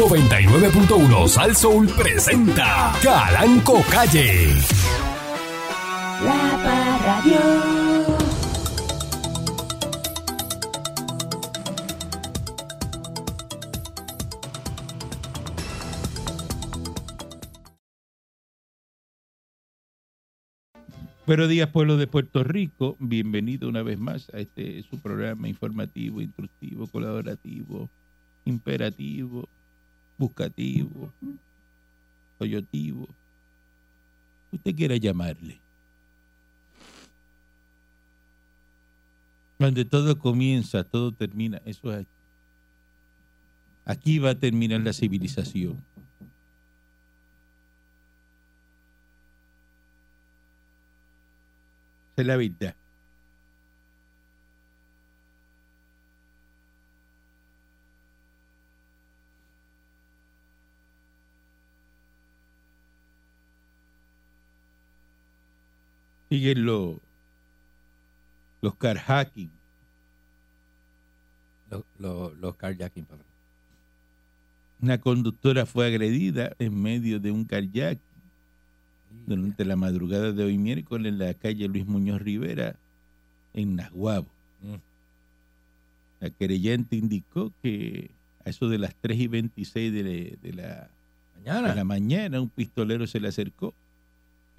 99.1 Sal Soul presenta Calanco Calle. La Parradio. Buenos días, pueblo de Puerto Rico. Bienvenido una vez más a este su programa informativo, instructivo, colaborativo, imperativo, buscativo, toyotivo. Usted quiera llamarle. Donde todo comienza, todo termina. Eso es aquí. Aquí va a terminar la civilización. Esa es la verdad. Siguen los, los carjacking. Los, los, los carjacking, patrón. Una conductora fue agredida en medio de un carjacking durante la madrugada de hoy miércoles en la calle Luis Muñoz Rivera, en Nahuabo. Mm. La querellante indicó que a eso de las 3 y 26 de, la- de la, Mañana. de la mañana un pistolero se le acercó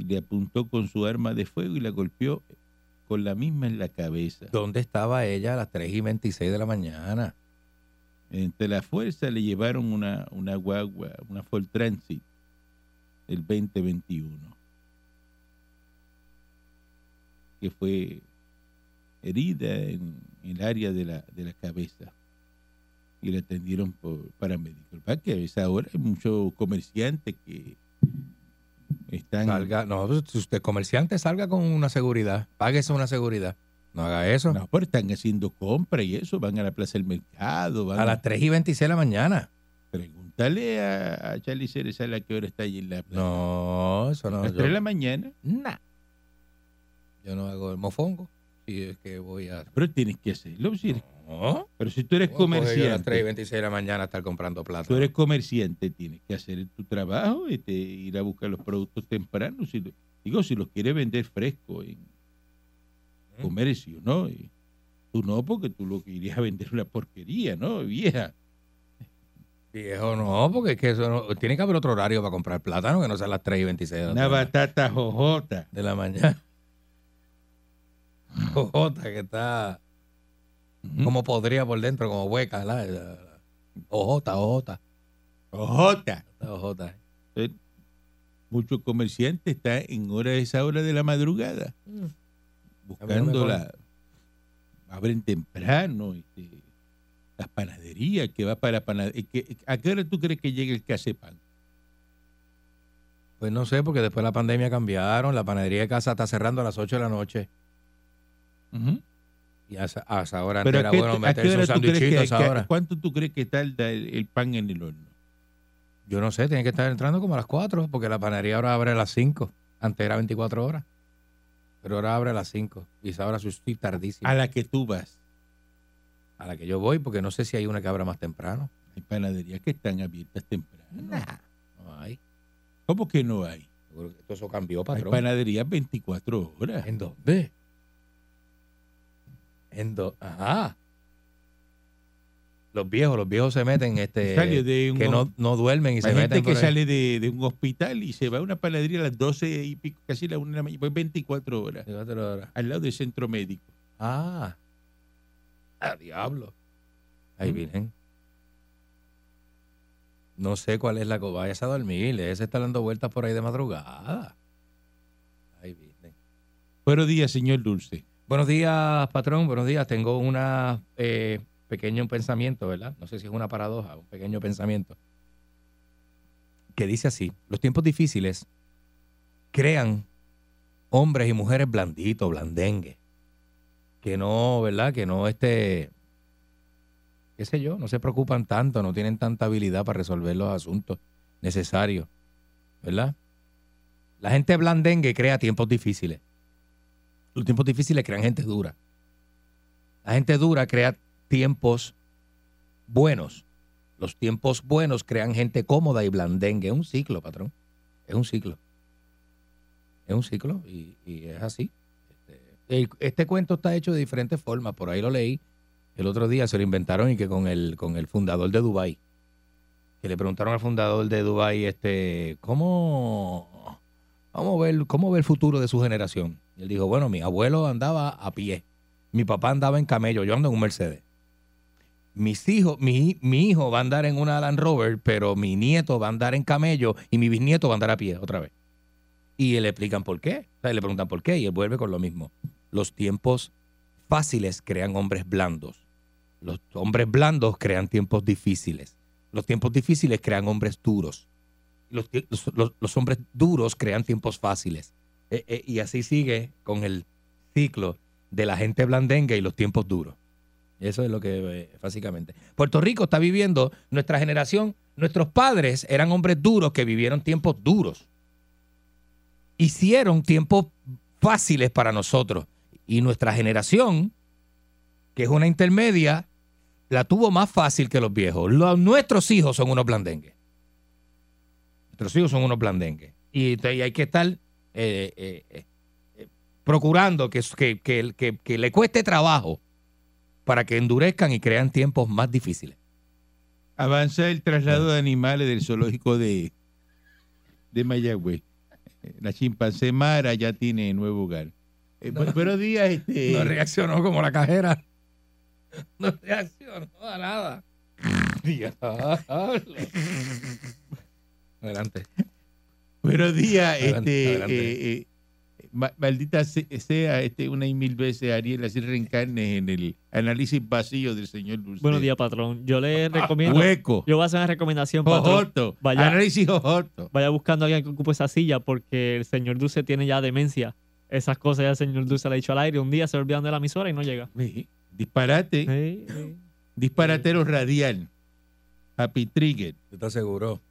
y le apuntó con su arma de fuego y la golpeó con la misma en la cabeza. ¿Dónde estaba ella a las 3 y 26 de la mañana? Entre la fuerza le llevaron una, una guagua, una Ford Transit del 2021, que fue herida en, en el área de la, de la cabeza y la atendieron por paramédicos. Para que a esa hora hay muchos comerciantes que están... Salga, no, pues, si usted es comerciante, salga con una seguridad. Páguese una seguridad. No haga eso. No, pero están haciendo compras y eso, van a la plaza del mercado, van A las 3 y 26 de la mañana. Pregúntale a, a Charlie Cerezal a qué hora está allí en la plaza. No, eso a no. las yo- 3 de la mañana. Nah. Yo no hago el mofongo. Si es que voy a. Pero tienes que hacerlo. si eres- No. pero si tú eres ¿Cómo coger yo a las 3 y comerciante, 26 de la mañana estar comprando plata. tú eres comerciante, tienes que hacer tu trabajo, este, ir a buscar los productos tempranos. Si, digo, si los quieres vender fresco en Mm. comercio, ¿no? Y tú no, porque tú lo que irías a vender una porquería, ¿no, vieja? Viejo, no, porque es que eso no- tiene que haber otro horario para comprar plátano que no sea las 3 y 26 de la Una mañana. batata jojota. de la mañana. Ojota que está Ujú. como podría por dentro, como hueca. la- Ojota, ojota. Jojota. Está ojota. Entonces, Muchos comerciantes están en hora esa hora de la madrugada buscando la abren temprano este, las panaderías que va para panadería ¿a qué hora tú crees que llegue el casepan? Pues no sé, porque después de la pandemia cambiaron. La panadería de casa está cerrando a las 8 de la noche. Esa, a esa hora antes pero era ¿a qué, bueno meterse un sandwichito que, a esa que- hora. cuánto tú crees que tarda el, el pan en el horno? Yo no sé, tiene que estar entrando como a las 4, porque la panadería ahora abre a las 5. Antes era 24 horas. Pero ahora abre a las 5. Y esa hora estoy tardísimo. a la que tú vas A la que yo voy, porque no sé si hay una que abra más temprano. hay panaderías que están abiertas temprano No hay. ¿cómo que no hay? Todo eso cambió, hay patrón. panaderías 24 horas ¿En dónde? En do- Ajá. Los viejos, los viejos se meten, este, Sale de un que no, no duermen y se Hay meten gente que por ahí. sale de, de un hospital y se va a una panadería a las 12 y pico, casi la 1 de la mañana, pues 24 horas, Fíjate la hora. al lado del centro médico. Ah. A diablo. Ay, ¿Mm? virgen. No sé cuál es la cosa. Vayas a dormir. Ese está dando vueltas por ahí de madrugada. Ay, virgen. Buenos días, señor Dulce. Buenos días, patrón. Buenos días. Tengo una eh, pequeño pensamiento, ¿verdad? No sé si es una paradoja, un pequeño pensamiento. Que dice así: Los tiempos difíciles crean hombres y mujeres blanditos, blandengues. Que no, ¿verdad? Que no este. qué sé yo, no se preocupan tanto, no tienen tanta habilidad para resolver los asuntos necesarios, ¿verdad? La gente blandengue crea tiempos difíciles. Los tiempos difíciles crean gente dura. La gente dura crea tiempos buenos. Los tiempos buenos crean gente cómoda y blandengue. Es un ciclo, patrón. Es un ciclo. Es un ciclo y, es así. Este, este cuento está hecho de diferentes formas. Por ahí lo leí el otro día. Se lo inventaron y que con el, con el fundador de Dubai que le preguntaron al fundador de Dubai este, ¿cómo, cómo, ve el, ¿cómo ve el futuro de su generación? Él dijo, bueno, mi abuelo andaba a pie, mi papá andaba en camello, yo ando en un Mercedes. Mis hijos, mi, mi hijo va a andar en una Land Rover, pero mi nieto va a andar en camello y mi bisnieto va a andar a pie otra vez. Y le explican por qué. O sea, le preguntan por qué y él vuelve con lo mismo. Los tiempos fáciles crean hombres blandos. Los hombres blandos crean tiempos difíciles. Los tiempos difíciles crean hombres duros. Los- los- los hombres duros crean tiempos fáciles. Eh, eh, y así sigue con el ciclo de la gente blandengue y los tiempos duros. Eso es lo que eh, básicamente. Puerto Rico está viviendo, nuestra generación, nuestros padres eran hombres duros que vivieron tiempos duros. Hicieron tiempos fáciles para nosotros. Y nuestra generación, que es una intermedia, la tuvo más fácil que los viejos. Los- nuestros hijos son unos blandengues. Nuestros hijos son unos blandengues. Y, y hay que estar eh, eh, eh, procurando que, que, que- le cueste trabajo para que endurezcan y crean tiempos más difíciles. Avanza el traslado de animales del zoológico de, de Mayagüez. La chimpancé Mara ya tiene nuevo hogar. Eh, bu- buenos días, este. No reaccionó como la cajera. No reaccionó a nada. Adelante. Buenos días, Adelante, este. adelante. eh, eh, ma- maldita se- sea este, una y mil veces, Ariel, así reencarnes en el análisis vacío del señor Dulce. Buenos días, patrón. Yo le recomiendo. Hueco. Yo voy a hacer una recomendación, patrón. Jojoto. Vaya. Análisis jojoto. Vaya buscando a alguien que ocupe esa silla porque el señor Dulce tiene ya demencia. Esas cosas ya el señor Dulce le ha dicho al aire. Un día se olvidan de la emisora y no llega. Sí, Disparate. Sí, sí. Disparatero radial. Happy Trigger. ¿Tú estás seguro?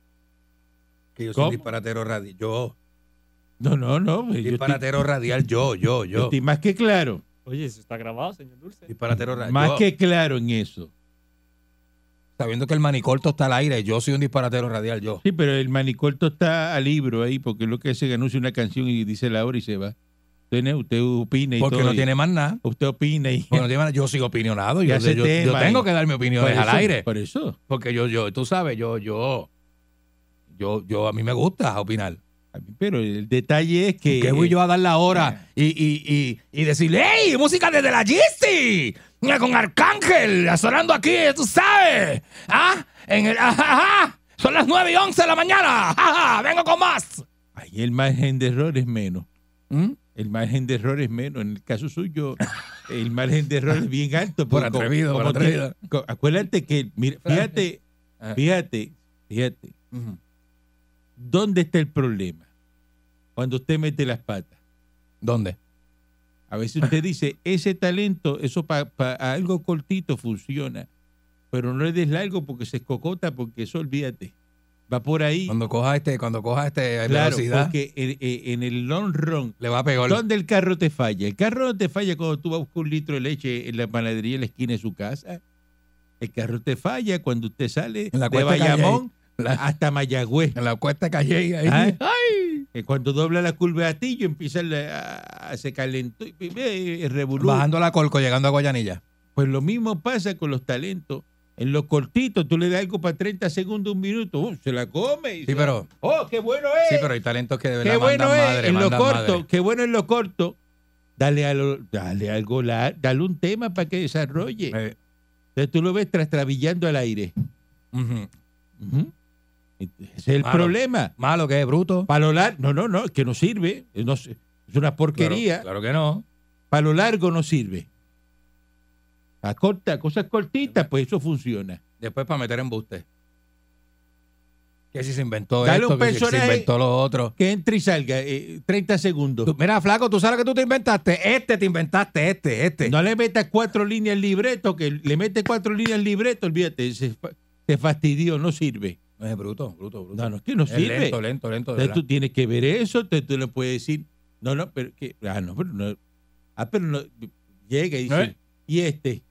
Que yo soy ¿Cómo? un disparatero radial. Yo. No, no, no. yo estoy- Disparatero radial, yo, yo, yo yo. estoy más que claro. Oye, eso está grabado, señor Dulce. Disparatero radial. Más Yo, que claro en eso. Sabiendo que el manicorto está al aire, yo soy un disparatero radial, yo. Sí, pero el manicorto está a libro ahí porque lo que hace es que anuncia una canción y dice la hora y se va. Usted, usted opina y Porque todo. no y- tiene más nada. Usted opina y... Porque no tiene más nada. Yo soy opinionado. Yo, yo- yo tengo que dar mi opinión al aire. Por eso. Porque yo, yo, tú sabes, yo, yo, yo, yo, a mí me gusta opinar. Pero el detalle es que... Que voy yo a dar la hora y, y, y, y decirle, ¡Ey! ¡Música desde la Yeezy! Con Arcángel, sonando aquí, tú sabes. ¿Ah? En el, ajá. Son las 9 y 11 de la mañana. Ajá, vengo con más. Ahí el margen de error es menos. ¿Mm? El margen de error es menos. En el caso suyo, el margen de error es bien alto. Por atrevido, por atrevido. acuérdate que, mira, fíjate, Ah. fíjate, fíjate, Ujú. ¿Dónde está el problema? Cuando usted mete las patas. ¿Dónde? A veces usted dice, ese talento, eso para algo cortito funciona, pero no le des largo porque se escocota, porque eso olvídate. Va por ahí. Cuando coja este, cuando coja este claro, velocidad, porque en, en- el long run, le va a pegar. ¿dónde el carro te falla? El carro no te falla cuando tú vas a buscar un litro de leche en la panadería en la esquina de su casa. El carro te falla cuando usted sale En la de. Bayamón La- hasta Mayagüez. en la cuesta calle ahí. Ah. ¡Ay! Eh, Cuando dobla la curva de Atillo empieza a, a- se calentó y el revolú. Bajando la Colco, llegando a Guayanilla. Pues lo mismo pasa con los talentos. En los cortitos, tú le das algo para 30 segundos, un minuto, ¡uh! se la come. y Sí, se- pero, ¡Oh, qué bueno es! sí, pero hay talentos que de verdad qué bueno mandan es madre, en lo corto, madre. qué bueno en lo corto. Dale, a lo- dale algo, la- dale un tema para que desarrolle. Eh, Entonces tú lo ves trastrabillando al aire. Ujú. Ese es el Malo. problema. Malo que es, bruto. Para lo largo, no, no, no, es que no sirve. Es, no- es una porquería. Claro, claro que no. Para lo largo no sirve. A corta, cosas cortitas, pues eso funciona. Después para meter embuste. Que si se inventó Dale esto, un que si se inventó lo otro. Que entre y salga, eh, 30 segundos. Tú- mira, flaco, tú sabes que tú te inventaste. Este te inventaste, este, este. No le metas cuatro líneas al libreto, que le mete cuatro líneas al libreto, olvídate, se, se fastidió, no sirve. No es bruto, bruto, bruto. No, no, es que no es sirve. lento, lento, lento. Entonces tú tienes que ver eso, entonces tú le puedes decir, no, no, pero que, ah, no, pero no, ah, pero no, llega y dice, ¿Eh? y este,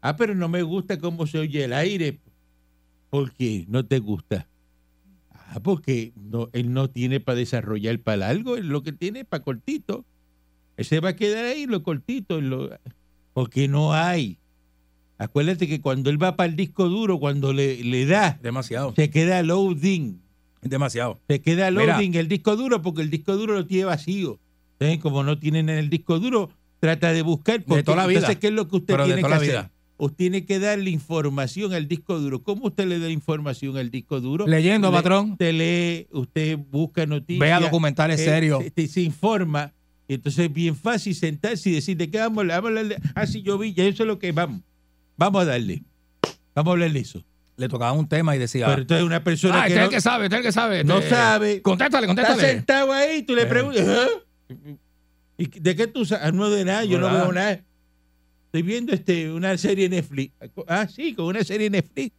ah, pero no me gusta cómo se oye el aire. ¿Por qué no te gusta? Ah, porque no, él no tiene para desarrollar para largo, él lo que tiene es para cortito. Él se va a quedar ahí, lo cortito, lo- porque no hay. Acuérdate que cuando él va para el disco duro, cuando le, le da, Demasiado. se queda loading. Demasiado. Se queda Mira. loading el disco duro porque el disco duro lo tiene vacío. Entonces, como no tienen en el disco duro, trata de buscar. Porque, toda la vida. Entonces, ¿qué es lo que usted Pero de tiene que hacer? vida. Usted tiene que darle información al disco duro. ¿Cómo usted le da información al disco duro? Leyendo, Le- patrón. Usted lee, usted busca noticias. Vea documentales eh, serios. Se, se informa. Y entonces es bien fácil sentarse y decir, ¿de qué vamos? Vamos a hablar de- Ah, sí, yo vi, ya eso es lo que vamos. Vamos a darle. Vamos a hablar eso. Le tocaba un tema y decía. Pero entonces una persona ah, que este es no, el que sabe, este es el que sabe. no este- sabe, Contéstale, está contéstale. sentado ahí, tú le Eh. preguntas, ¿ah? ¿Y de qué tú sabes? Ah, No de nada, yo No no, nada. veo nada. Estoy viendo este, una serie Netflix. Ah, sí, con una serie Netflix.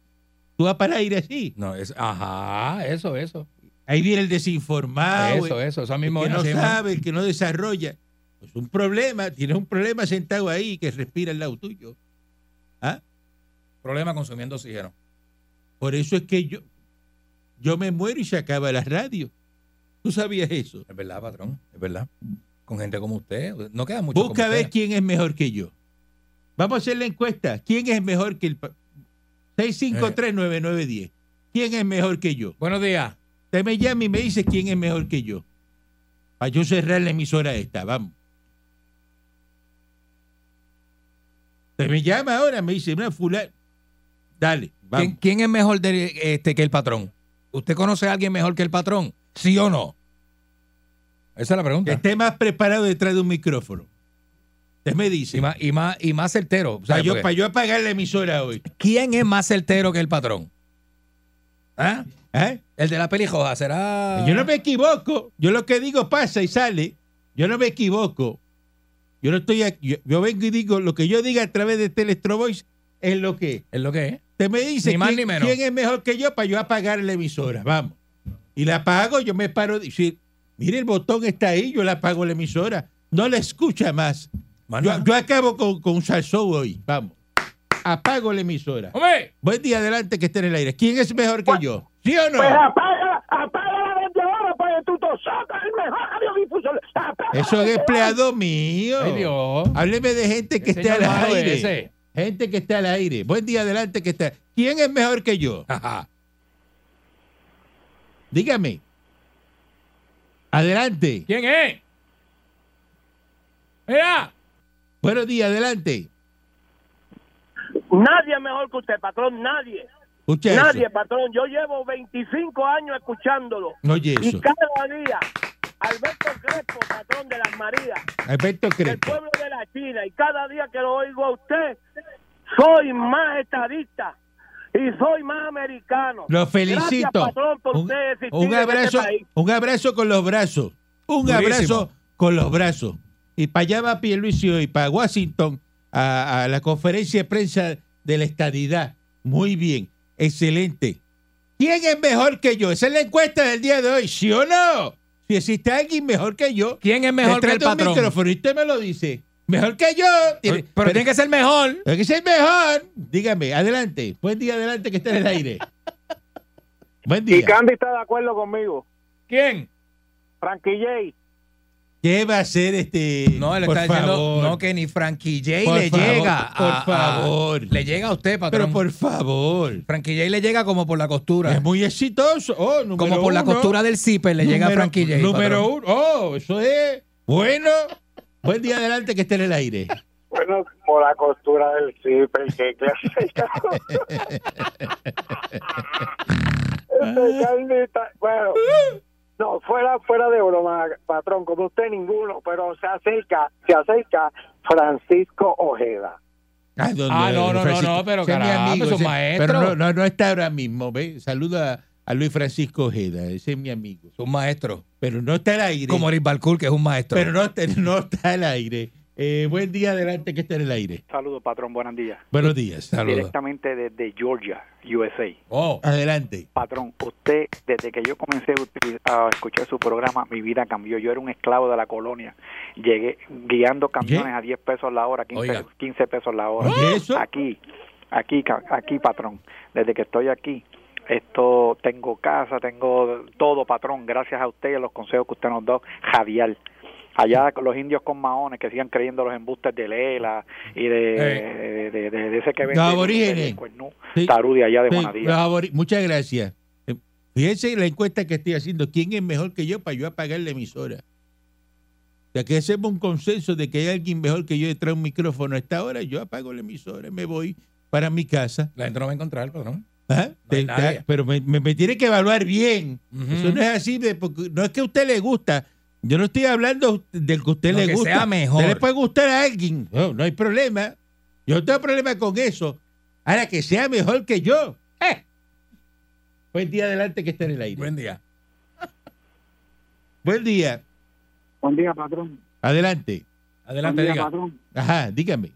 Tú vas para ir así. No, es, ajá, eso, eso. Ahí viene el desinformado. eso, el eso, eso que mismo. no así mismo. sabe, el que no desarrolla. Pues un problema, tienes un problema sentado ahí que respira al lado tuyo. Problema consumiendo oxígeno. Por eso es que yo, yo me muero y se acaba la radio. ¿Tú sabías eso? Es verdad, patrón, es verdad. Con gente como usted, no queda mucho. Busca a ver usted. quién es mejor que yo. Vamos a hacer la encuesta. ¿Quién es mejor que el... pa- 6539910. ¿Quién es mejor que yo? Buenos días. Usted me llama y me dice quién es mejor que yo. Para yo cerrar la emisora esta, vamos. Usted me llama ahora, me dice, una fulana. Dale, vamos. ¿Quién, quién es mejor de, este, que el patrón? ¿Usted conoce a alguien mejor que el patrón? ¿Sí o no? Esa es la Que pregunta. esté más preparado detrás de un micrófono. Usted me dice. Y más, y más, y más certero. para, yo, para yo apagar la emisora hoy. ¿Quién es más certero que el patrón? ¿Ah? ¿Eh? El de la pelijoja será. Yo no me equivoco. Yo lo que digo pasa y sale. Yo no me equivoco. Yo no estoy aquí. Yo, yo vengo y digo lo que yo diga a través de Telestro Voice es lo que es. Es lo que es. Usted me dice Ni más quién, ni menos. quién es mejor que yo para yo apagar la emisora. Vamos. Y la apago, yo me paro. y decir, mire, el botón está ahí, yo la apago la emisora. No la escucha más. Yo, yo acabo con, con un salsón hoy. Vamos. Apago la emisora. ¡Hombre! Buen día adelante que esté en el aire. ¿Quién es mejor que yo? ¿Sí o no? Pues apaga, apaga la vendedora, pues tú sacas el mejor radiodifusor. Apaga Eso es empleado mío. ¡Ay, Dios! Hábleme de gente que esté al aire. ese. Gente que esté al aire. Buen día adelante que está. ¿Quién es mejor que yo? Dígame. Adelante. ¿Quién es? ¡Mira! Buenos días, adelante. Nadie es mejor que usted, patrón, nadie. Escucha Nadie, eso. patrón. Yo llevo 25 años escuchándolo. Oye Y eso. cada día, Alberto Crespo, patrón de las Marías, Alberto del Crespo. pueblo de la China, y cada día que lo oigo a usted, soy más estadista y soy más americano. Lo felicito. Gracias, patrón, por Un, usted existir un en este abrazo, país. un abrazo con los brazos. Un abrazo con los brazos. Y para allá va Pierluisi hoy, para Washington, a, a la conferencia de prensa de la estadidad. Muy bien, excelente. ¿Quién es mejor que yo? Esa es la encuesta del día de hoy, ¿sí o no? Si existe alguien mejor que yo, ¿Quién es mejor que el un patrón? micrófono y usted me lo dice. Mejor que yo. Tiene- Pero, tiene que ser mejor. Tiene que ser mejor. Dígame, adelante. Buen día, adelante, que está en el aire. Buen Y día. Candy está de acuerdo conmigo. ¿Quién? Frankie J. ¿Qué va a hacer este? No, él por está diciendo favor? no, que ni Frankie J Por le favor, llega. por a- a- favor. le llega a usted, patrón. Pero por favor. Frankie J le llega como por la costura. Es muy exitoso. Oh, número como por la costura del zipper le llega a Frankie J. Número patrón. uno. Oh, eso es bueno. Buen día, adelante, que esté en el aire. Bueno, por la costura del zipper, qué clase. Este bueno, no, fuera, fuera de broma, patrón, como usted ninguno, pero se acerca, se acerca Francisco Ojeda. Ah, don- Ah, no, no, Francisco. no, no, pero Ese es mi caramba, amigo, es un ese- maestro. Pero no, no, no está ahora mismo, ¿ve? Saluda a Luis Francisco Ojeda, ese es mi amigo. Es un maestro. Pero no está al aire. Como Eric Balcour, que es un maestro. pero no, está- no está al aire. Eh, buen día, adelante, que está en el aire. Saludos, patrón, buenos días. Buenos días. Saludos. Directamente desde Georgia, USA. Oh, Adelante. Patrón, usted, desde que yo comencé a escuchar su programa, mi vida cambió. Yo era un esclavo de la colonia. Llegué guiando camiones a 10 pesos la hora, 15, Oiga. 15 pesos la hora. Eso. Aquí, aquí, aquí, patrón. Desde que estoy aquí, esto tengo casa, tengo todo, patrón, gracias a usted y a los consejos que usted nos da, Javier. Allá con los indios con maones que sigan creyendo los embustes de Lela y de, de, de- de- de ese que vende aborígenes. de Cuernú, Sí. Tarú de allá de Sí, los Muchas gracias. Eh, Fíjense la encuesta que estoy haciendo. ¿Quién es mejor que yo para yo apagar la emisora? O sea, que hacemos un consenso de que hay alguien mejor que yo detrás de un micrófono a esta hora. Yo apago la emisora, me voy para mi casa. La gente no va a encontrar, patrón. Ajá. No hay Te- nadie. te- pero me, me- me tiene que evaluar bien. Eso no es así, de, porque no es que a usted le gusta. Yo no estoy hablando del que a usted Lo le que gusta. sea mejor. Usted le puede gustar a alguien. No, no hay problema. Yo no tengo problema con eso. Ahora que sea mejor que yo. ¡Eh! Buen día adelante que está en el aire. Buen día. Buen día. Buen día, patrón. Adelante. Adelante, Buen día, diga. patrón. Ajá, dígame.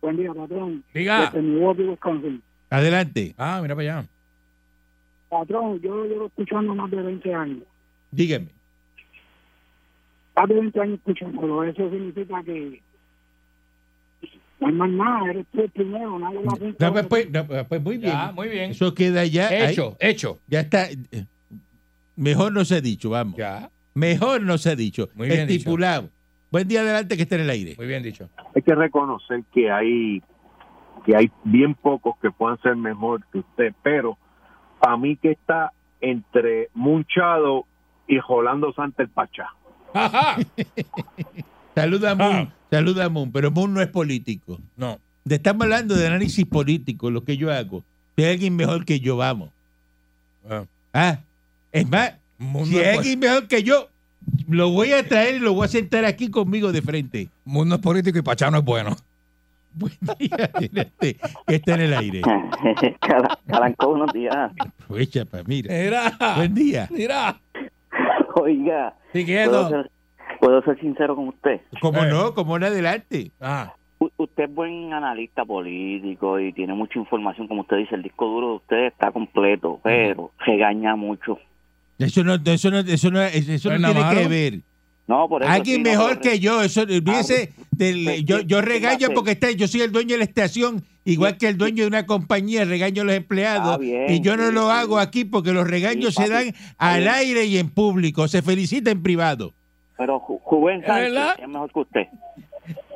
Buen día, patrón. Diga. Desde Milwaukee, Wisconsin. Adelante. Ah, mira para allá. Patrón, yo llevo escuchando más de 20 años. Dígame. Más 20 años escuchándolo. Eso significa que no hay más nada. Eres tú el primero. Nadie apunta. No, pues, pues, no, pues, pues, muy bien. Ya, muy bien. Eso queda ya. ahí. Hecho, hecho. Ya está. Mejor no se ha dicho, vamos. Ya, Mejor no se ha dicho. Muy bien dicho. Estipulado. Buen día adelante que está en el aire. muy bien dicho. hay que reconocer que hay que hay bien pocos que puedan ser mejor que usted, pero para mí que está entre Munchado y Rolando Santa el Pachá. Ajá. Saluda a Moon. Ah. Saluda a Moon. Pero Moon no es político. No. De- Estamos hablando de análisis político, lo que yo hago. Si hay alguien mejor que yo, vamos. Ah. Ah, es más, si hay es, po- alguien mejor que yo, lo voy a traer y lo voy a sentar aquí conmigo de frente. mundo es político y Pachá no es bueno. Buen día, adelante, que está en el aire. Cala- Calanco, buenos días. Aprovecha para mira. Mira. Buen día. Mira. Oiga, Sí, ¿puedo ser, puedo ser sincero con usted. ¿Cómo Eh. no? ¿Cómo no adelante? Ah, U- usted es buen analista político y tiene mucha información, como usted dice, el disco duro de usted está completo, pero regaña mucho. Eso no, eso no, eso no, eso No no es nada tiene que ver. No, por eso Alguien sí, mejor que yo, eso olvídese del, pues, yo, ¿qué- yo regaño porque está, yo soy el dueño de la estación, igual que el dueño de una compañía, regaño a los empleados, bien, y yo no sí, lo sí. hago aquí porque los regaños Sí, se dan al aire y en público, se felicita en privado. Pero Ju- Juven Sánchez verdad? es mejor que usted.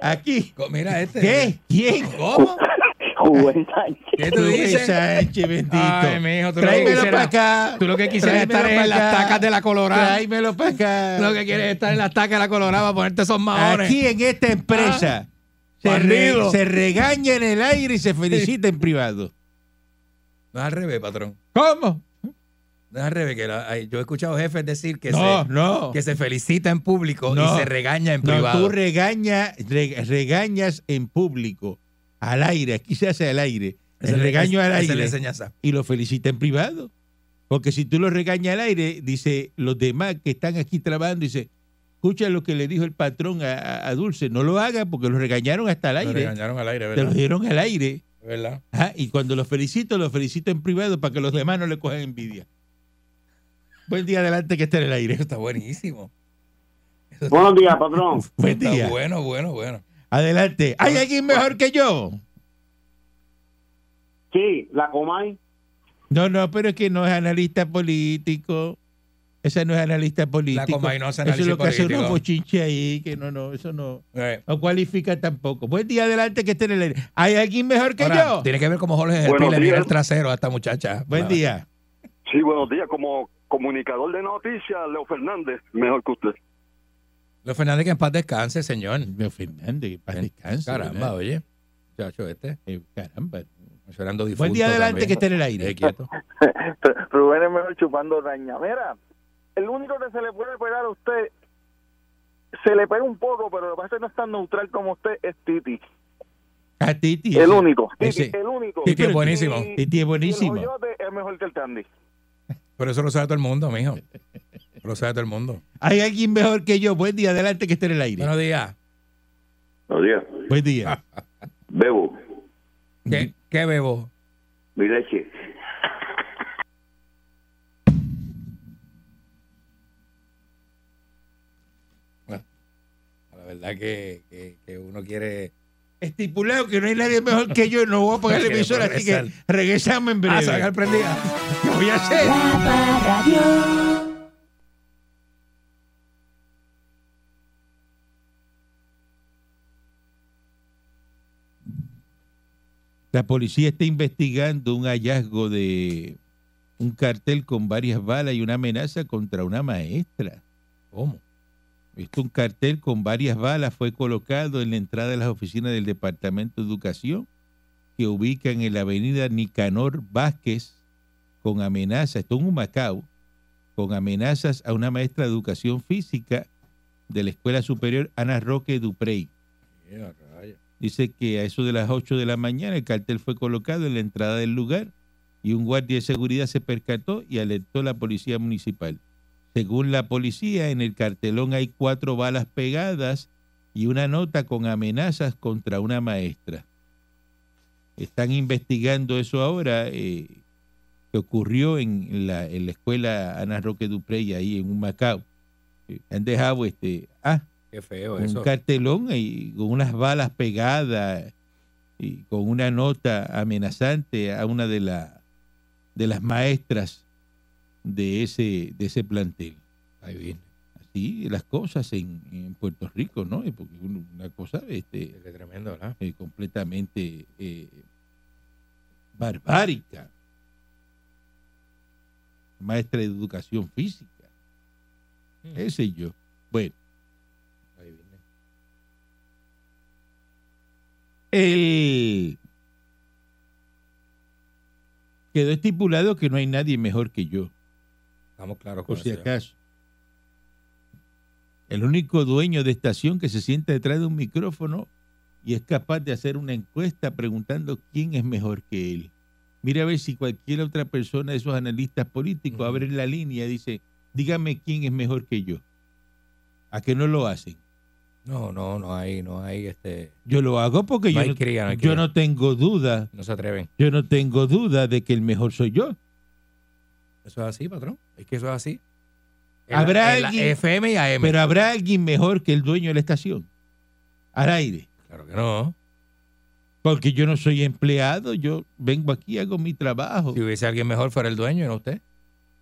Aquí. mira este. ¿Qué? ¿Quién? ¿Cómo? Juven Sánchez. ¿Qué tú dices? Sánchez, bendito. Ay, mijo, tú Tráemelo para acá. Tú lo que quisieras estar es en las tacas de la Colorada. Tráemelo para acá. Lo que quieres es estar en las tacas de la Colorada para ponerte esos maones. Aquí en esta empresa se, re- Barrido. se regaña en el aire y se felicita en privado. No es al revés, patrón. ¿Cómo? No es al revés. Que la- ay, yo he escuchado jefes decir que, no, se, no. que se felicita en público No. y se regaña en No, privado. tú regaña, re- regañas en público, al aire, aquí se hace al aire. Esa El es- regaño al es aire enseñanza. y lo felicita en privado. Porque si tú lo regañas al aire, dice los demás que están aquí trabajando, dice, escucha lo que le dijo el patrón a, a- a Dulce, no lo haga porque lo regañaron hasta al Lo aire. regañaron al aire, Te ¿verdad? lo dieron al aire. ¿Verdad? Ajá, y cuando lo felicito, lo felicito en privado para que los demás no le cojan envidia. Buen día adelante que esté en el aire. Eso está buenísimo. Eso está- Buenos días, patrón. Buen está día. bueno, bueno, bueno. Adelante. ¿Hay alguien mejor que yo? Sí, la Comay. No, no, pero es que no es analista político. Esa no es analista político. Comay no hace eso es lo que hace político. unos bochinches ahí, que no, no, eso no, Eh, no cualifica tampoco. Buen día adelante que esté en el aire. ¿Hay alguien mejor que ahora, yo? Tiene que ver cómo Jorge Gelpi le mira el trasero a esta muchacha. Buen día. Sí, buenos días. Como comunicador de noticias, Leo Fernández, mejor que usted. Leo Fernández, que en paz descanse, señor. Leo Fernández, que paz descanse. Caramba, ¿verdad? oye. Muchacho, este. Eh, caramba. Llorando difunto Buen día adelante también. que esté en el aire. Eh, quieto. Rubén es mejor chupando raña. Mira, el único que se le puede pegar a usted, se le pega un poco, pero lo que pasa es que no es tan neutral como usted, es Titi. A Titi. El ese- único. Titi, ese- el único. Titi es buenísimo. Titi es el buenísimo. Joyote es mejor que el Tandy. Pero eso lo sabe todo el mundo, mijo. Lo sabe todo el mundo. ¿Hay alguien mejor que yo? Buen día adelante que esté en el aire. Buenos días. Buenos días. Buen día. Bebo, ¿Qué, qué bebo? mi leche. La verdad que, que, que uno quiere Estipulado que no hay nadie mejor que yo, no voy a pagar la emisora, así que regresamos en Ah, breve. a quedar prendida. ¿Qué voy a hacer? La policía está investigando un hallazgo de un cartel con varias balas y una amenaza contra una maestra. ¿Cómo? Esto, un cartel con varias balas fue colocado en la entrada de las oficinas del Departamento de Educación, que ubican en la avenida Nicanor Vázquez, con amenazas, esto en Humacao, con amenazas a una maestra de educación física de la Escuela Superior Ana Roque Duprey. Dice que a eso de las 8 de la mañana el cartel fue colocado en la entrada del lugar y un guardia de seguridad se percató y alertó a la policía municipal. Según la policía, en el cartelón hay cuatro balas pegadas y una nota con amenazas contra una maestra. Están investigando eso ahora, eh, que ocurrió en la, escuela Ana Roque Duprey, ahí en un Macao. Eh, Han dejado este, ah, Qué feo un eso. cartelón y con unas balas pegadas y con una nota amenazante a una de, la, de las maestras de ese, de ese plantel. Ahí viene. Así las cosas en, en Puerto Rico, ¿no? Porque una cosa este, tremendo, ¿verdad? eh, completamente eh, barbárica. Maestra de educación física. Ese yo. Bueno. Ahí viene. El... Quedó estipulado que no hay nadie mejor que yo, Estamos claros con por si eso. acaso. El único dueño de estación que se sienta detrás de un micrófono y es capaz de hacer una encuesta preguntando quién es mejor que él. Mira a ver si cualquier otra persona de esos analistas políticos abre la línea y dice, dígame quién es mejor que yo. ¿A qué no lo hacen? No, no, no hay, no hay, este, Yo lo hago porque No yo, no, cría, no yo cría. no tengo duda no se atreven. Yo no tengo duda de que el mejor soy yo. Eso es así, patrón. Es que eso es así. Habrá alguien- FM y AM. Pero habrá alguien mejor que el dueño de la estación. Al aire. claro que no. Porque yo no soy empleado, yo vengo aquí, hago mi trabajo. Si hubiese alguien mejor fuera el dueño, no usted.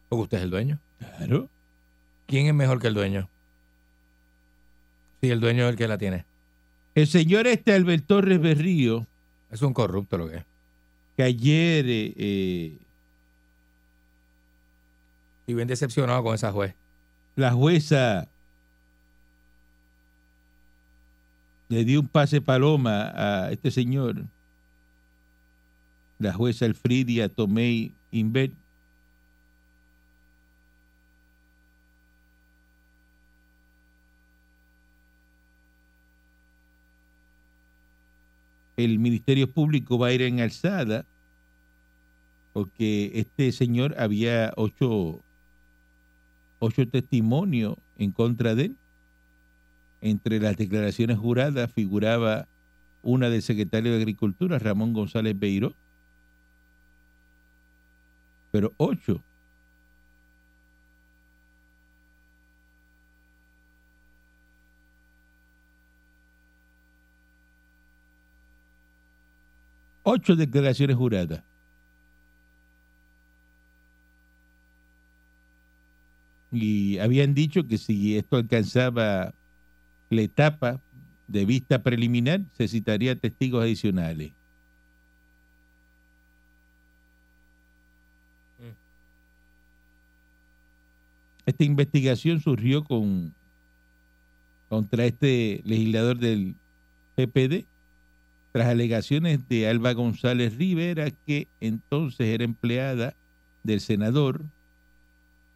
Porque usted es el dueño. Claro. ¿Quién es mejor que el dueño? Si el dueño es el que la tiene. El señor este Albert Torres Berrío, Es un corrupto lo que es. que ayer eh, eh, Y bien decepcionado con esa juez. la jueza le dio un pase paloma a este señor, la jueza Elfridia Tomei Inver, el Ministerio Público va a ir en alzada porque este señor había ocho, ocho testimonios en contra de él. Entre las declaraciones juradas figuraba una del secretario de Agricultura, Ramón González Beiró. Pero ocho. Ocho declaraciones juradas. Y habían dicho que si esto alcanzaba la etapa de vista preliminar, se citaría testigos adicionales. Esta investigación surgió con contra este legislador del PPD tras alegaciones de Alba González Rivera, que entonces era empleada del senador,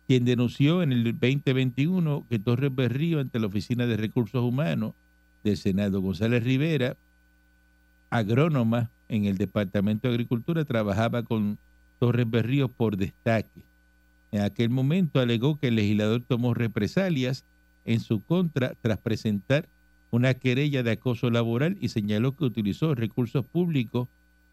quien denunció en el 2021 que Torres Berrío ante la Oficina de Recursos Humanos del Senado González Rivera, agrónoma en el Departamento de Agricultura, trabajaba con Torres Berrío por destaque. En aquel momento alegó que el legislador tomó represalias en su contra tras presentar una querella de acoso laboral y señaló que utilizó recursos públicos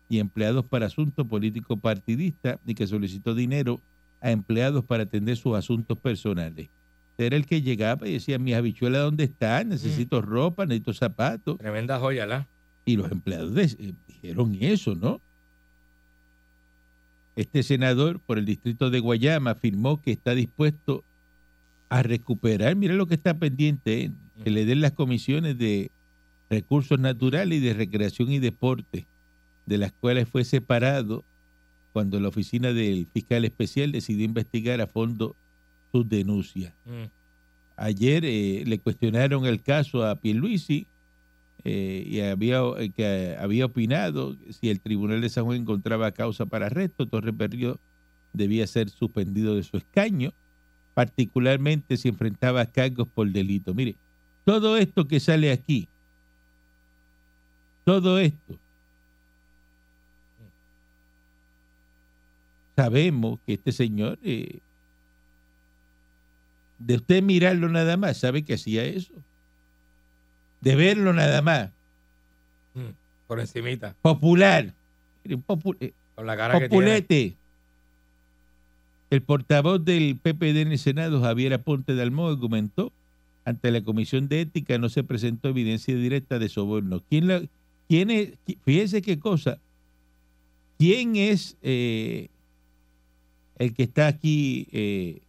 y empleados para asuntos políticos partidistas y que solicitó dinero a empleados para atender sus asuntos personales. Era el que llegaba y decía, mis habichuelas, ¿dónde están? Necesito ropa, necesito zapatos. Tremenda joya, ¿la? Y los empleados de- eh, dijeron eso, ¿no? Este senador por el distrito de Guayama afirmó que está dispuesto a recuperar, mira lo que está pendiente, ¿eh? Que le den las comisiones de recursos naturales y de recreación y deporte, de las cuales fue separado cuando la oficina del fiscal especial decidió investigar a fondo sus denuncias. Mm. Ayer eh, le cuestionaron el caso a Pierluisi eh, y había, eh, que había opinado si el Tribunal de San Juan encontraba causa para arresto, Torres Berrío debía ser suspendido de su escaño, particularmente si enfrentaba cargos por delito. Mire, todo esto que sale aquí, todo esto, sabemos que este señor, eh, de usted mirarlo nada más, sabe que hacía eso. De verlo nada más, Mm. Por encimita. popular, eh, Con la cara que tiene. El portavoz del PPD en el Senado, Javier Aponte Dalmó, argumentó ante la Comisión de Ética no se presentó evidencia directa de soborno. ¿Quién, la, quién es? Fíjese qué cosa. ¿Quién es eh, el que está aquí eh,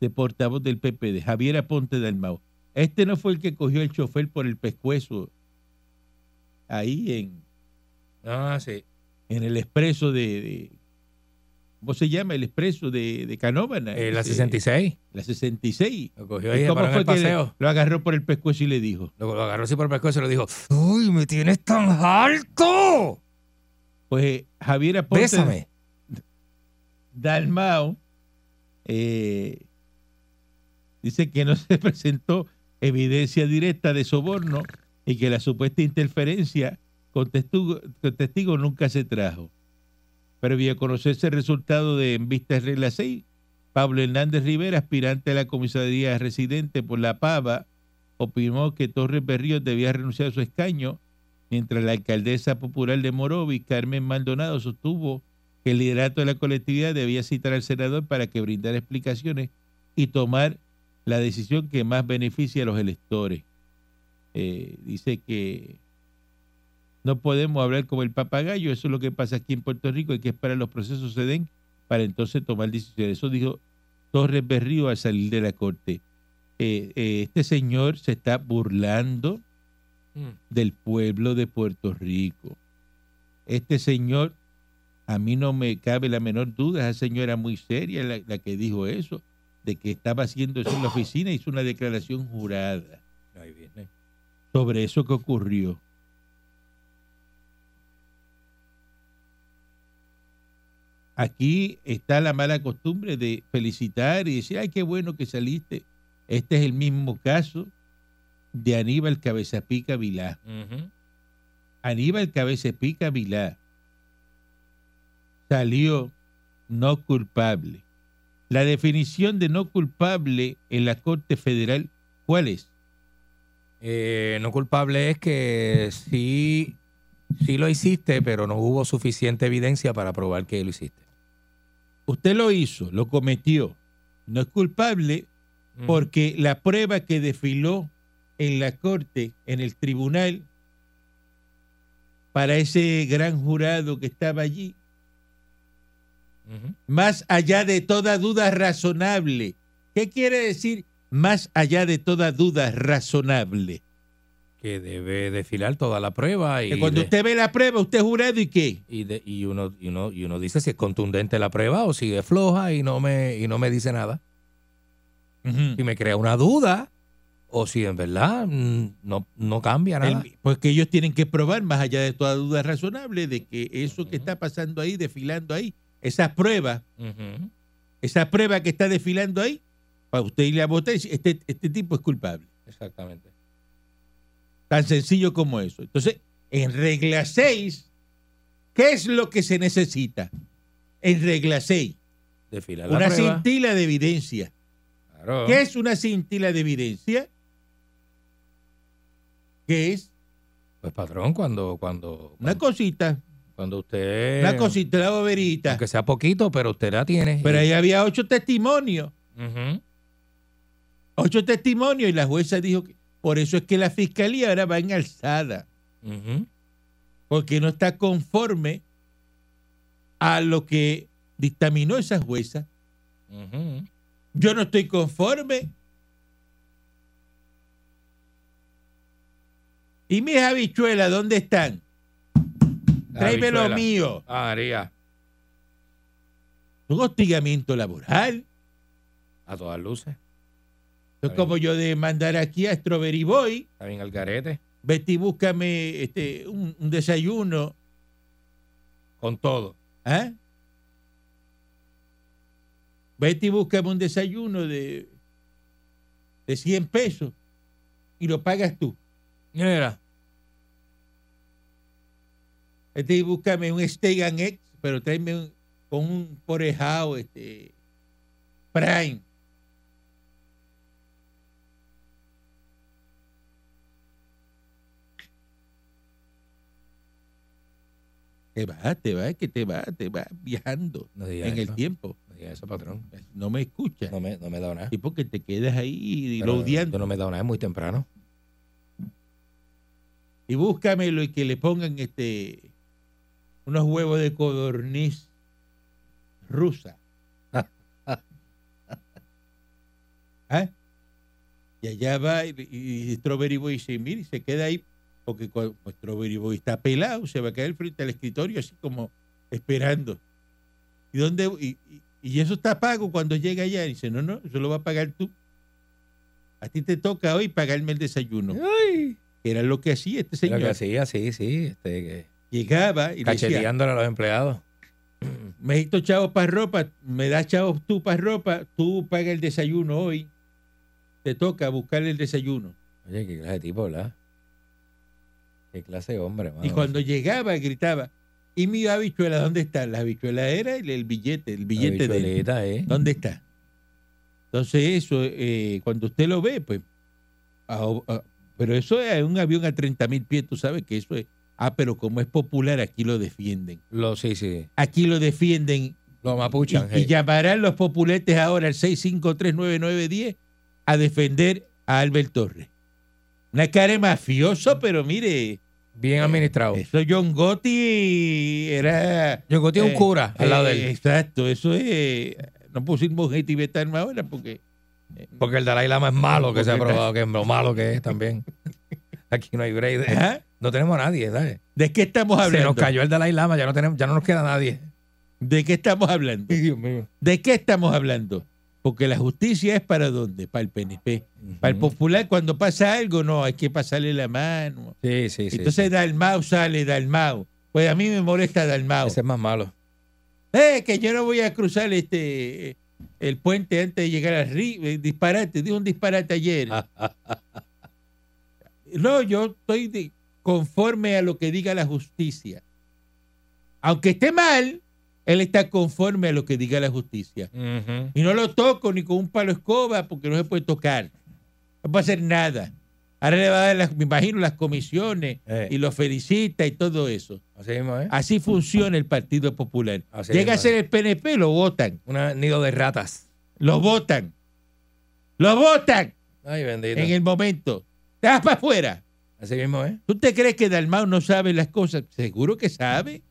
de portavoz del PPD? Javier Aponte Dalmau. Este no fue el que cogió el chofer por el pescuezo ahí en, Ah, sí. en el expreso de, de- ¿cómo se llama? El expreso de, de Canóvana. Eh, la Ese- 66. La 66. Lo cogió ¿Y ahí, cómo fue el que paseo. lo agarró por el pescuezo y le dijo? Lo, lo agarró así por el pescuezo y le dijo, ¡Uy, me tienes tan alto! Pues eh, Javier Aponte Bésame. Dalmao eh, dice que no se presentó evidencia directa de soborno y que la supuesta interferencia con testigo, con testigo nunca se trajo. Previo a conocerse el resultado de En Vista de Regla 6, Pablo Hernández Rivera, aspirante a la comisaría residente por La Pava, opinó que Torres Berríos debía renunciar a su escaño, mientras la alcaldesa popular de Morovis, Carmen Maldonado, sostuvo que el liderato de la colectividad debía citar al senador para que brindara explicaciones y tomar la decisión que más beneficie a los electores. Eh, dice que no podemos hablar como el papagayo, eso es lo que pasa aquí en Puerto Rico, hay que esperar los procesos se den para entonces tomar decisiones. Eso dijo Torres Berrío al salir de la corte. Eh, eh, este señor se está burlando Mm. del pueblo de Puerto Rico. Este señor, a mí no me cabe la menor duda, esa señora muy seria la, la que dijo eso, de que estaba haciendo eso en la oficina, hizo una declaración jurada Ahí viene. sobre eso que ocurrió. Aquí está la mala costumbre de felicitar y decir, ay, qué bueno que saliste. Este es el mismo caso de Aníbal Cabezapica Vilá. Ujú. Aníbal Cabecepica Vilá salió no culpable. La definición de no culpable en la Corte Federal, ¿cuál es? Eh, no culpable es que sí, sí lo hiciste, pero no hubo suficiente evidencia para probar que lo hiciste. Usted lo hizo, lo cometió. No es culpable porque la prueba que desfiló en la Corte, en el tribunal, para ese gran jurado que estaba allí, más allá de toda duda razonable. ¿Qué quiere decir más allá de toda duda razonable? Que debe desfilar toda la prueba y, Que cuando de- usted ve la prueba, usted es jurado y qué? y, de- y uno, y, uno, y uno dice si es contundente la prueba o si es floja y no me, y no me dice nada. Si me crea una duda o si en verdad no, no cambia nada. El- pues que ellos tienen que probar más allá de toda duda razonable de que eso que está pasando ahí, desfilando ahí, esas pruebas, Ujú. esa prueba que está desfilando ahí, para usted irle a votar y este, este tipo es culpable. Exactamente. Tan sencillo como eso. Entonces, en regla 6, ¿qué es lo que se necesita? En regla 6, Desfilar la una prueba. cintila de evidencia. Claro. ¿Qué es una cintila de evidencia? ¿Qué es? Pues patrón, cuando, cuando, Una cosita, cuando usted... una cosita, la boberita. Aunque sea poquito, pero usted la tiene. Pero ahí había ocho testimonios. Ujú. Ocho testimonios y la jueza dijo que por eso es que la fiscalía ahora va en alzada. Porque no está conforme a lo que dictaminó esa jueza. Yo no estoy conforme. ¿Y mis habichuelas dónde están? La Tráeme lo mío. Ah, María, Un hostigamiento laboral. a todas luces. Es como yo de mandar aquí a Strawberry Boy, Está bien el garete. Betty, búscame este, un, un desayuno. Con todo. ¿ah? Betty, búscame un desayuno de, de 100 pesos y lo pagas tú. Mira. Este, búscame un steak and eggs, pero tráeme un, con un porejao, este, prime. Te va, te va, que te va, te va viajando No en el tiempo. No diga eso, patrón. No me escuchas. No me, no me dado nada. Y porque te quedas ahí Pero rodeando. Yo no me dado nada, es muy temprano. Y búscamelo y que le pongan este unos huevos de codorniz rusa. ¿Ah? Y allá va y, y Strawberry Boy dice, mire, y se queda ahí, porque cuando pues, Strawberry Boy está pelado, se va a quedar frente al escritorio así como esperando. ¿Y dónde? Y, y- y eso está pago cuando llega allá. Y dice, no, no, eso lo va a pagar tú. A ti te toca hoy pagarme el desayuno. Era lo que hacía este Lo señor. que hacía, sí, sí. Este, que- Llegaba y le decía, cacheteándole a los empleados. me necesito chavos para ropa, me das chavos tú para ropa, tú pagas el desayuno hoy. Te toca buscar el desayuno. Oye, qué clase de tipo, ¿verdad? Qué clase de hombre, mano. Y cuando llegaba gritaba, ¿y mi habichuela dónde está? La habichuela era el, el billete, el billete de él. ¿eh? ¿Dónde está? Entonces eso, eh, cuando usted lo ve, pues, pero eso es un avión a 30 mil pies, tú sabes que eso es, ah, pero como es popular, aquí lo defienden. Lo, sí, sí. Aquí lo defienden Lo y, mapuchan. y hey. llamarán los populetes ahora al 6539910 a defender a Albert Torres. Una cara mafioso, pero mire, Bien administrado. eso John Gotti era... Yo encontré un eh, cura al lado eh, de él. Exacto, eso es... No pusimos monje tibetano ahora porque... Porque el Dalai Lama es malo, que se ha probado que es lo malo que es también. Aquí no hay break. de-. No tenemos a nadie, ¿sabes? ¿De qué estamos Se hablando? nos cayó el Dalai Lama, ya no, tenemos, ya no nos queda nadie. ¿De qué estamos hablando? Dios mío. ¿De qué estamos hablando? Porque la justicia es para dónde? Para el PNP. Para el popular, cuando pasa algo, no, hay que pasarle la mano. Sí, sí, sí. Entonces Dalmau sale Dalmau. Pues a mí me molesta Dalmau. Ese es más malo. Eh, que yo no voy a cruzar este el puente antes de llegar al río. Eh, Disparate, dijo un disparate ayer. No, yo estoy de- conforme a lo que diga la justicia. Aunque esté mal, él está conforme a lo que diga la justicia. Y no lo toco ni con un palo escoba porque no se puede tocar. No puede hacer nada. Ahora le va a dar, las, me imagino, las comisiones Eh. y lo felicita y todo eso. Así mismo, ¿eh? Así funciona el Partido Popular. Así Llega a ser es. el PNP, lo votan. Un nido de ratas. Lo votan. Lo votan Ay, bendito. en el momento. Te vas para afuera. Así mismo, ¿eh? ¿Tú te crees que Dalmau no sabe las cosas? Seguro que sabe.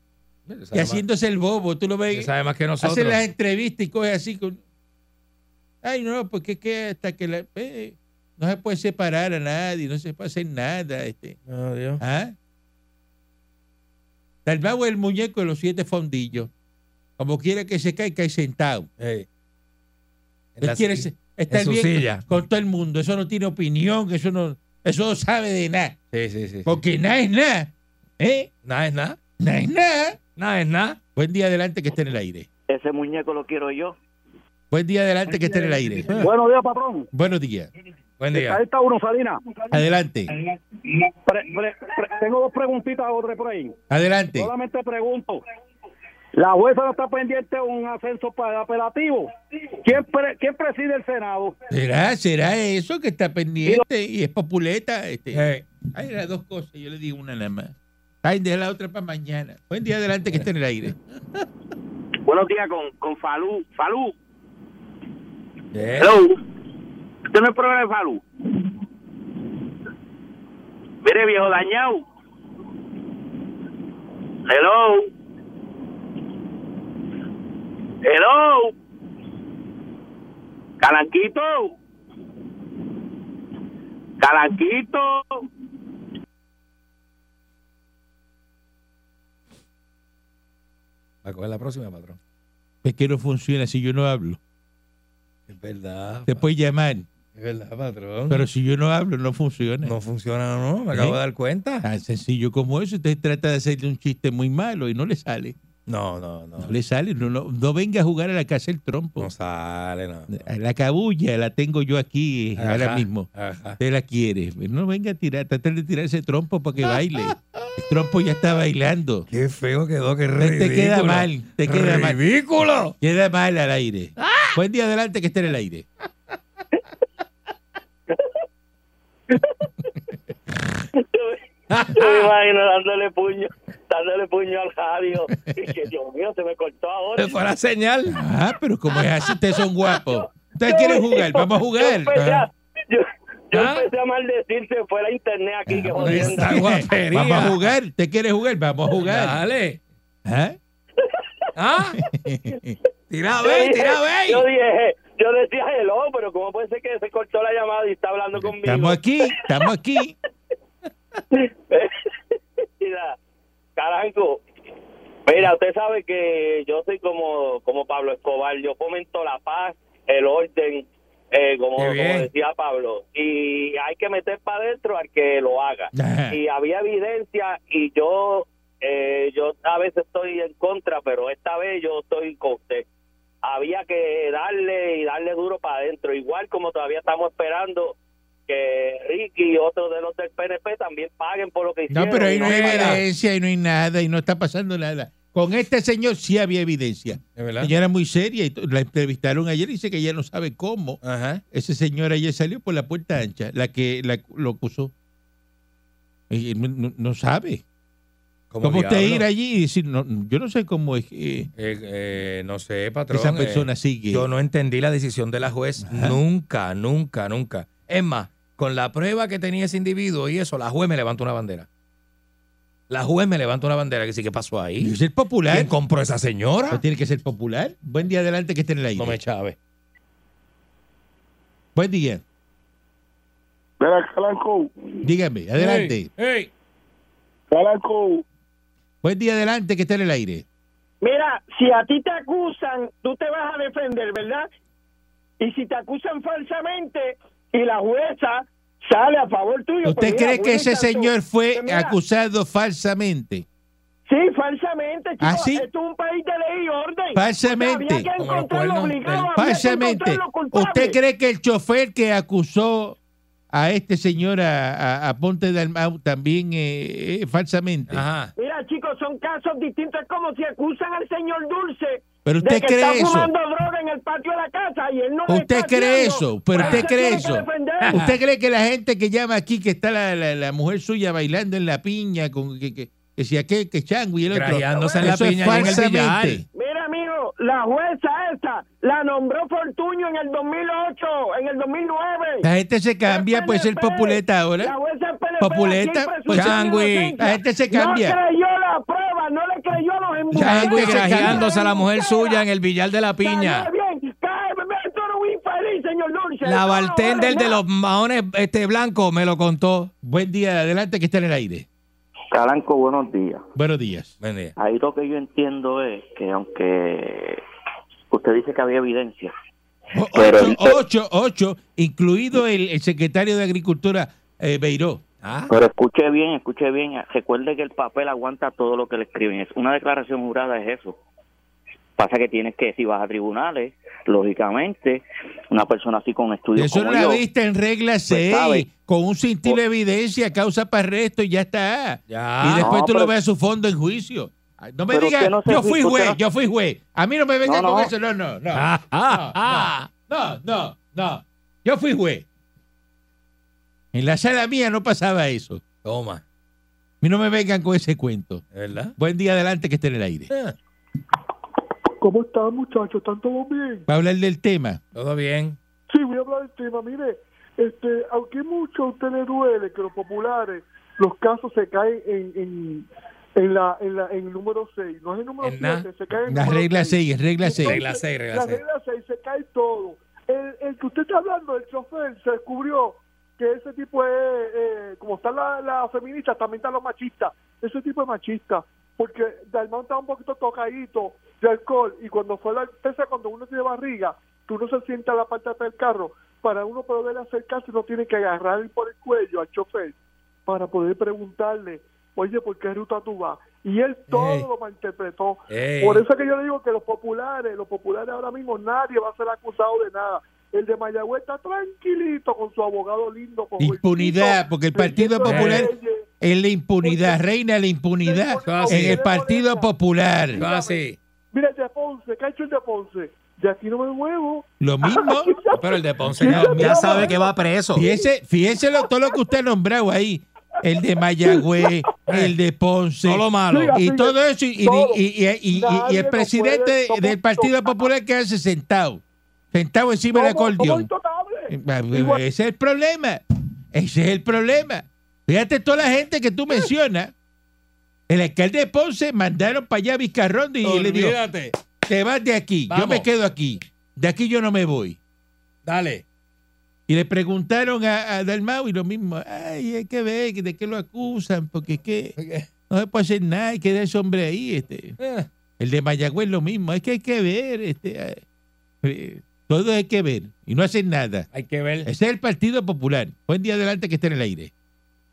Y más, haciéndose el bobo, tú lo ves. sabe más que nosotros. Hace las entrevistas y coge así con. Ay, no, porque es que hasta que la. eh, no se puede separar a nadie, no se puede hacer nada. Este. Oh, Dios. ¿Ah? Es el muñeco de los siete fondillos. Como quiera que se cae, cae sentado. Ey. En Él la- quiere estar en bien silla. con todo el mundo. Eso no tiene opinión, eso no, eso no sabe de nada. Sí, sí, sí. Porque nada es nada. ¿Eh? Nada es nada. Nada es nada. Nada es nada. Buen día adelante que esté en el aire. Ese muñeco lo quiero yo. Buen día adelante que esté en el aire. Buenos días, patrón. Buenos días. Buen día. Ahí está uno, Salina. Adelante. Pre- pre- pre- tengo dos preguntitas otra por ahí. Adelante. Solamente pregunto. La jueza no está pendiente de un ascenso para el apelativo. ¿Quién, pre- quién preside el Senado? ¿Será, será eso que está pendiente y es populeta? Este. Hay las dos cosas, yo le digo una nada más. Ay, deja la otra para mañana. Buen día adelante que esté en el aire. Buenos días con, con Falú. Falú. Yeah. Hello. Este no es programa de Falú. Mire, viejo dañado. Hello. Hello. Calanquito. Calanquito. A coger la próxima, patrón. Es que no funciona si yo no hablo. Es verdad. Te puedes llamar, Es verdad, patrón. pero si yo no hablo no funciona. no funciona, no. Me acabo ¿Eh? de dar cuenta. Tan sencillo como eso. Usted trata de hacerle un chiste muy malo y no le sale. No, no, no. No le sale. No, no, no venga a jugar a la casa el trompo. No sale, no. La cabulla la tengo yo aquí Ajá, ahora mismo. ajá. Usted la quiere. No venga a tirar, tratar de tirar ese trompo para que baile. El trompo ya está bailando. Qué feo quedó, qué Te, ridículo. te queda mal, te queda mal. ¡Ridículo! Queda mal al aire. Buen día adelante que esté en el aire. Me imagino dándole puño, dándole puño al radio. Y que Dios mío, se me cortó ahora. Se fue la señal. Ah, pero como es así, ustedes son guapos. Ustedes quieren jugar, vamos a Yo jugar. empecé a, yo, yo ¿Ah? empecé a maldecir, se fue la internet aquí, que jodiendo. Esta guapería. Vamos a jugar. ¿Usted quiere jugar? Vamos a jugar. Dale. ¿Ah? ¿Ah? Tira, ve, tira, Yo ve. dije, yo decía hello, pero ¿cómo puede ser que se cortó la llamada y está hablando conmigo? Estamos aquí, estamos aquí. Mira, Caranco, mira, usted sabe que yo soy como, como Pablo Escobar, yo fomento la paz, el orden, eh, como, como decía Pablo, y hay que meter para adentro al que lo haga. Y había evidencia y yo, eh, yo a veces estoy en contra, pero esta vez yo estoy con usted. Había que darle y darle duro para adentro, igual como todavía estamos esperando que Ricky y otros de los del PNP también paguen por lo que hicieron. No, pero ahí no hay evidencia, ahí no hay nada, y no está pasando nada. Con este señor sí había evidencia. Ella era muy seria y la entrevistaron ayer y dice que ella no sabe cómo. Ajá. Ese señor ayer salió por la puerta ancha, la que la- lo acusó. Y no, sabe. ¿Cómo ¿Cómo usted ir allí y decir, no, yo no sé cómo es que Eh, eh, no sé, patrón. esa eh, persona sigue? Yo no entendí la decisión de la juez Ajá. nunca, nunca, nunca. Es más, con la prueba que tenía ese individuo y eso, la juez me levantó una bandera. La juez me levantó una bandera que sí, ¿qué pasó ahí? que ser popular. ¿Quién compró esa señora? No tiene que ser popular. Buen día adelante que esté en el aire. No me chave. Buen día. Mira, Calanco, Dígame, adelante. Ey, ey. Calanco, Buen día adelante que esté en el aire. Mira, si a ti te acusan, tú te vas a defender, ¿verdad? Y si te acusan falsamente y la jueza sale a favor tuyo. ¿Usted pues mira, cree que ese señor fue pues mira, acusado falsamente? Sí, falsamente. chico. ¿Ah, sí? Esto es un país de ley y orden. Falsamente. O sea, había que obligado, del- había que Falsamente. ¿Usted cree que el chofer que acusó a este señor, a, a- a Ponte Dalmau, también eh, eh, falsamente? Ajá. Mira, chicos, son casos distintos. Es como si acusan al señor Dulce ¿Pero de usted que cree está eso? fumando droga en el patio de la casa y él no ¿Usted está cree haciendo. eso? ¿Pero usted cree eso? ¿Usted cree que la gente que llama aquí, que está la, la- la mujer suya bailando en la piña, con que, que, que si aquel, que chango y el otro? En la Eso es piña y en el falsamente. billar. Mira, amigo, la jueza esa la nombró Fortuño en el 2008, en el 2009. La gente se cambia, puede ser PNP. populeta La ahora. jueza del PNP Populeta, pues. La gente se cambia. No creyó la prueba, no le creyó a los embustes. Changui gente se grajeándose a la mujer suya en el billar de la piña. Bien, cállate, tú eres un infeliz, señor Dulce. La bartender de los maones este blanco me lo contó. Buen día, adelante que está en el aire. Calanco, buenos días. Buenos días. Buen día. Ahí lo que yo entiendo es que aunque usted dice que había evidencia, O- Pero- Ocho, ocho, ocho, incluido el, el secretario de Agricultura, eh, Beiró. Ah, pero escuche bien, escuche bien, recuerde que el papel aguanta todo lo que le escriben. Es una declaración jurada es eso. Pasa que tienes que, si vas a tribunales, lógicamente, una persona así con estudios Eso no como la yo, viste en regla 6, sabe. con un cintil de evidencia, causa para arresto y ya está. ya. y después No, tú lo ves a su fondo en juicio. No me digas, no yo fui juez, no- yo fui juez. A mí no me vengan No, con no. eso, no, no, no. Ah, ah, ah. No, no, no. Yo fui juez. En la sala mía no pasaba eso. A Toma, mí no me vengan con ese cuento. ¿verdad? Buen día adelante que esté en el aire. ¿Cómo están, muchachos? ¿Están todos bien? Va a hablar del tema. Todo bien. Sí, voy a hablar del tema. Mire, este, aunque mucho a usted le duele que los populares, los casos se caen en, en, en la, en la en el número 6, no es el número En na- 7, se cae el La regla seis. 6, regla 6. Regla 6, regla La 6. regla 6 se cae todo. El, el que usted está hablando, el chofer, se descubrió que ese tipo es, eh, como están las la feministas, también están los machistas. Ese tipo es machista, porque Dalmán está un poquito tocadito de alcohol y cuando fue la pesa cuando uno tiene barriga, que uno se sienta en la parte de atrás del carro, para uno poder acercarse uno tiene que agarrar por el cuello al chofer para poder preguntarle, oye, ¿por qué ruta tú vas? Y él todo Ey. lo malinterpretó. Ey. Por eso es que yo le digo que los populares, los populares ahora mismo nadie va a ser acusado de nada. El de Mayagüez está tranquilito con su abogado lindo. Con Impunidad, porque el Partido Popular es la impunidad, reina la impunidad en el Partido Popular. Así. Mira, el de Ponce, ¿qué ha hecho el de Ponce? De aquí no me muevo. Lo mismo. Pero el de Ponce ya, Ya sabe que va preso. Fíjese, fíjese lo- todo lo que usted ha nombrado ahí. El de Mayagüez, el de Ponce. Todo lo malo. Siga, Y todo eso. Y, y- Todo. y- y- y- y- y Nadie el presidente puede, del Partido Popular quedarse sentado. Sentado encima del ¿Cómo- cómo acordeón. Eh, Igual- Ese es el problema. Ese es el problema. Fíjate toda la gente que tú mencionas. El alcalde de Ponce mandaron para allá a Vizcarrondo y le dijo, te vas de aquí, yo me quedo aquí. De aquí yo no me voy. Dale. Y le preguntaron a, a Dalmau y lo mismo. Ay, hay que ver de qué lo acusan, porque es que no se puede hacer nada, hay que dar ese hombre ahí. Este. Eh, El de Mayagüez lo mismo, es que hay que ver. Este, eh, todo hay que ver y no hacen nada. Hay que ver. Ese es el Partido Popular. Buen día adelante que esté en el aire.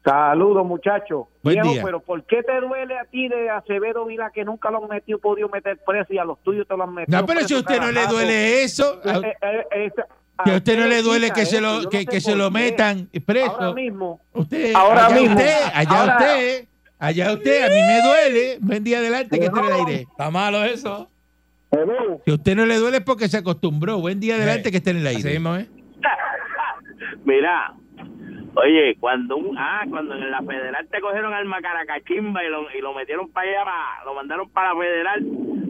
Saludos, muchachos. Buen Viejo, día. pero ¿por qué te duele a ti de Acevedo Vila que nunca lo han metido, podido meter preso y a los tuyos te lo han metido? No, pero si a usted no le duele eso, a, Eh, eh, eh, que a usted no le duele que se lo, no que, sé que se lo metan Ahora preso. mismo, Usted, Ahora allá mismo. usted, allá Ahora- usted, allá usted, a mí me duele. Buen día adelante que esté en el aire. Está malo eso. Hello. Si a usted no le duele es porque se acostumbró. Buen día adelante que esté en el aire. ¿eh? Mira, oye, cuando un, ah, cuando en la federal te cogieron al Macaracachimba y lo, y lo metieron para allá, pa- lo mandaron para la federal,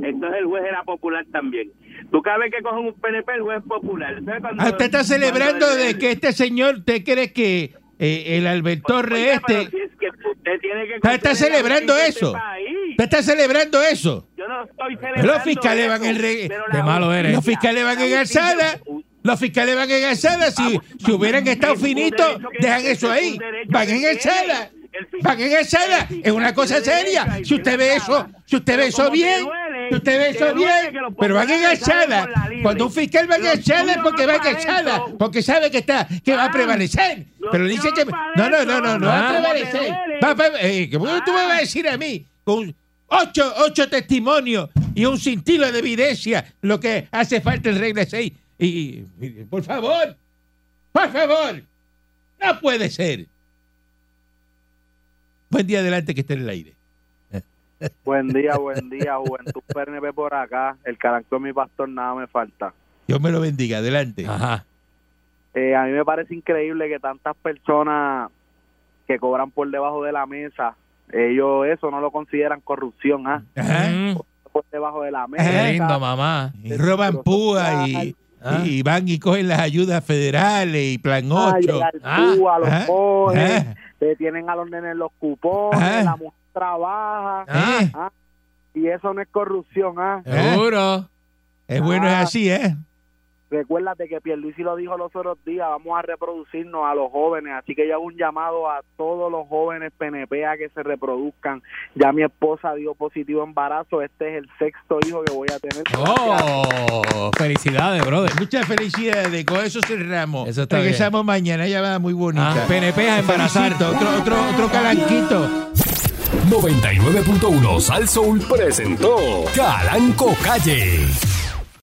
entonces el juez era popular también. Tú cada vez que cogen un PNP, el juez es popular. Entonces, cuando- Ah, usted está celebrando el- de que este señor, ¿usted cree que eh, el Albert Torres Oiga, pero este... si es que usted tiene que Usted está celebrando eso. país- Usted está celebrando eso. Yo no estoy Los celebrando fiscales van en re- pero Qué malo eres. Los fiscales van en alzada. Los fiscales van en alzada. Si, si hubieran estado finitos, dejan es eso ahí. Van en. El Van en el Es una cosa seria. Si usted ve eso, si usted ve eso bien, si usted ve eso bien, pero van en libre. Cuando un fiscal va en alzada es porque va en adentro. porque sabe que está, que va a Ah, prevalecer. Pero dice que no, no, no, no, no va a adentro. prevalecer. Va a eh, ¿Cómo tú me vas a decir a mí con ocho, ocho testimonios y un cintilo de evidencia lo que hace falta en regla 6? Y, y- por favor, por favor, no puede ser. Buen día adelante que esté en el aire. Buen día, buen día, Juventud PNP por acá. El carácter mi pastor, nada me falta. Dios me lo bendiga, adelante. Ajá. Eh, a mí me parece increíble que tantas personas que cobran por debajo de la mesa, ellos eso no lo consideran corrupción, ¿ah? Ajá. Mm, Por debajo de la mesa. Qué lindo, mamá. Y roban púa y, Ah. y van y cogen las ayudas federales y plan Ah, 8. llegar Ah. púa, los Ajá. cogen, Ajá. le tienen a los nenes los cupones, la mujer trabaja, Ah. Ah, y eso no es corrupción, ¿ah? Seguro. Es bueno, es Ah. así, ¿eh? Recuérdate que Pierluisi lo dijo los otros días, vamos a reproducirnos a los jóvenes, así que yo hago un llamado a todos los jóvenes PNP a que se reproduzcan. Ya mi esposa dio positivo embarazo, este es el sexto hijo que voy a tener. Oh, felicidades, brother. Muchas felicidades, con eso cerramos. Eso está Regresamos mañana, ella va muy bonita. Ah, PNP a embarazar. Otro, otro, otro calanquito. 99.1 Sal Soul presentó Calanco Calle.